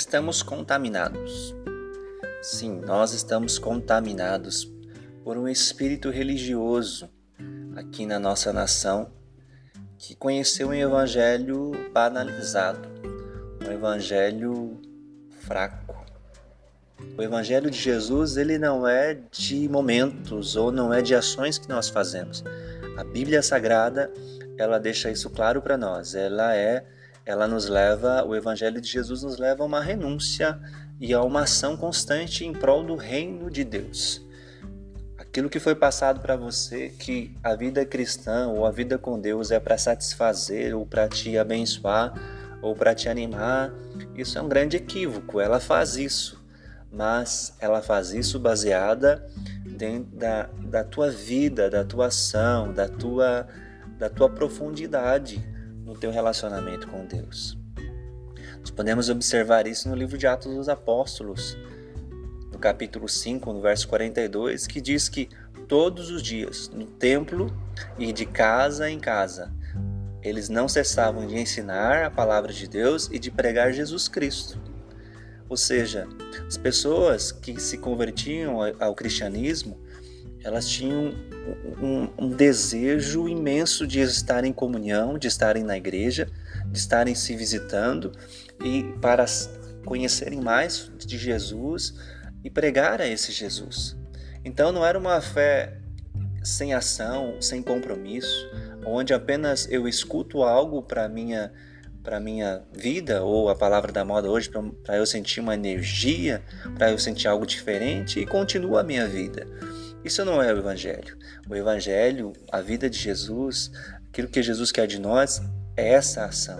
estamos contaminados. Sim, nós estamos contaminados por um espírito religioso aqui na nossa nação que conheceu um evangelho banalizado, um evangelho fraco. O evangelho de Jesus, ele não é de momentos ou não é de ações que nós fazemos. A Bíblia Sagrada, ela deixa isso claro para nós. Ela é ela nos leva, o evangelho de Jesus nos leva a uma renúncia e a uma ação constante em prol do reino de Deus. Aquilo que foi passado para você, que a vida cristã ou a vida com Deus é para satisfazer ou para te abençoar ou para te animar, isso é um grande equívoco. Ela faz isso, mas ela faz isso baseada dentro da, da tua vida, da tua ação, da tua, da tua profundidade no teu relacionamento com Deus. Nós podemos observar isso no livro de Atos dos Apóstolos, no capítulo 5, no verso 42, que diz que todos os dias, no templo e de casa em casa, eles não cessavam de ensinar a palavra de Deus e de pregar Jesus Cristo. Ou seja, as pessoas que se convertiam ao cristianismo, elas tinham um, um, desejo imenso de estar em comunhão, de estarem na igreja, de estarem se visitando e para conhecerem mais de Jesus e pregar a esse Jesus. Então não era uma fé sem ação, sem compromisso, onde apenas eu escuto algo para minha para minha vida ou a palavra da moda hoje para eu sentir uma energia, para eu sentir algo diferente e continua a minha vida. Isso não é o Evangelho. O Evangelho, a vida de Jesus, aquilo que Jesus quer de nós é essa ação,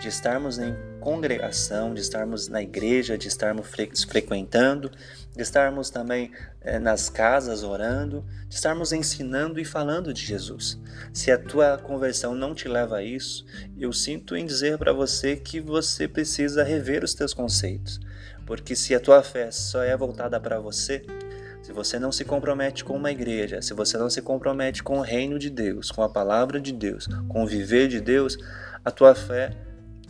de estarmos em congregação, de estarmos na igreja, de estarmos frequentando, de estarmos também é, nas casas orando, de estarmos ensinando e falando de Jesus. Se a tua conversão não te leva a isso, eu sinto em dizer para você que você precisa rever os teus conceitos, porque se a tua fé só é voltada para você, se você não se compromete com uma igreja, se você não se compromete com o reino de Deus, com a palavra de Deus, com o viver de Deus, a tua fé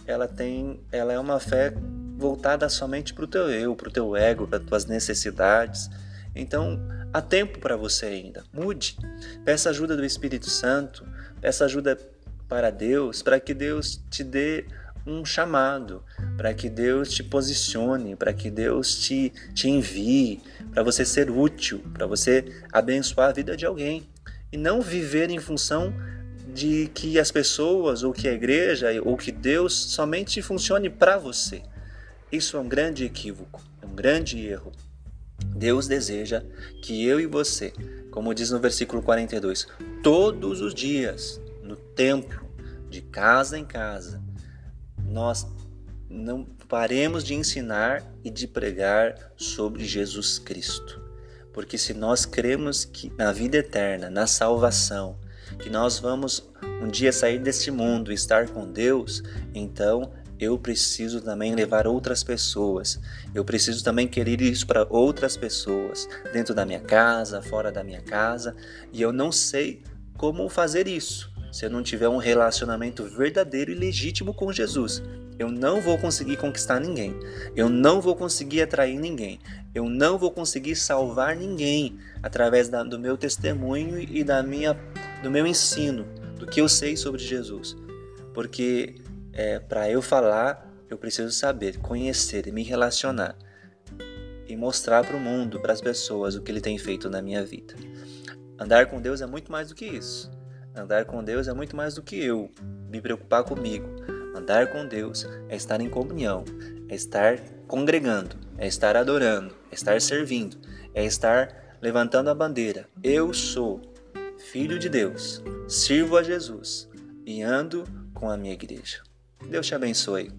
ela tem, ela é uma fé voltada somente para o teu eu, para o teu ego, para as tuas necessidades. Então, há tempo para você ainda. Mude. Peça ajuda do Espírito Santo, peça ajuda para Deus, para que Deus te dê um chamado, para que Deus te posicione, para que Deus te, te envie, para você ser útil, para você abençoar a vida de alguém. E não viver em função de que as pessoas, ou que a igreja, ou que Deus somente funcione para você. Isso é um grande equívoco, é um grande erro. Deus deseja que eu e você, como diz no versículo 42, todos os dias, no templo, de casa em casa, nós não paremos de ensinar e de pregar sobre Jesus Cristo. Porque se nós cremos que na vida eterna, na salvação, que nós vamos um dia sair deste mundo e estar com Deus, então eu preciso também levar outras pessoas. Eu preciso também querer isso para outras pessoas, dentro da minha casa, fora da minha casa, e eu não sei como fazer isso se eu não tiver um relacionamento verdadeiro e legítimo com Jesus. Eu não vou conseguir conquistar ninguém. Eu não vou conseguir atrair ninguém. Eu não vou conseguir salvar ninguém através da, do meu testemunho e da minha, do meu ensino, do que eu sei sobre Jesus. Porque é, para eu falar, eu preciso saber, conhecer e me relacionar e mostrar para o mundo, para as pessoas, o que Ele tem feito na minha vida. Andar com Deus é muito mais do que isso. Andar com Deus é muito mais do que eu me preocupar comigo. Andar com Deus é estar em comunhão, é estar congregando, é estar adorando, é estar servindo, é estar levantando a bandeira. Eu sou filho de Deus, sirvo a Jesus e ando com a minha igreja. Deus te abençoe.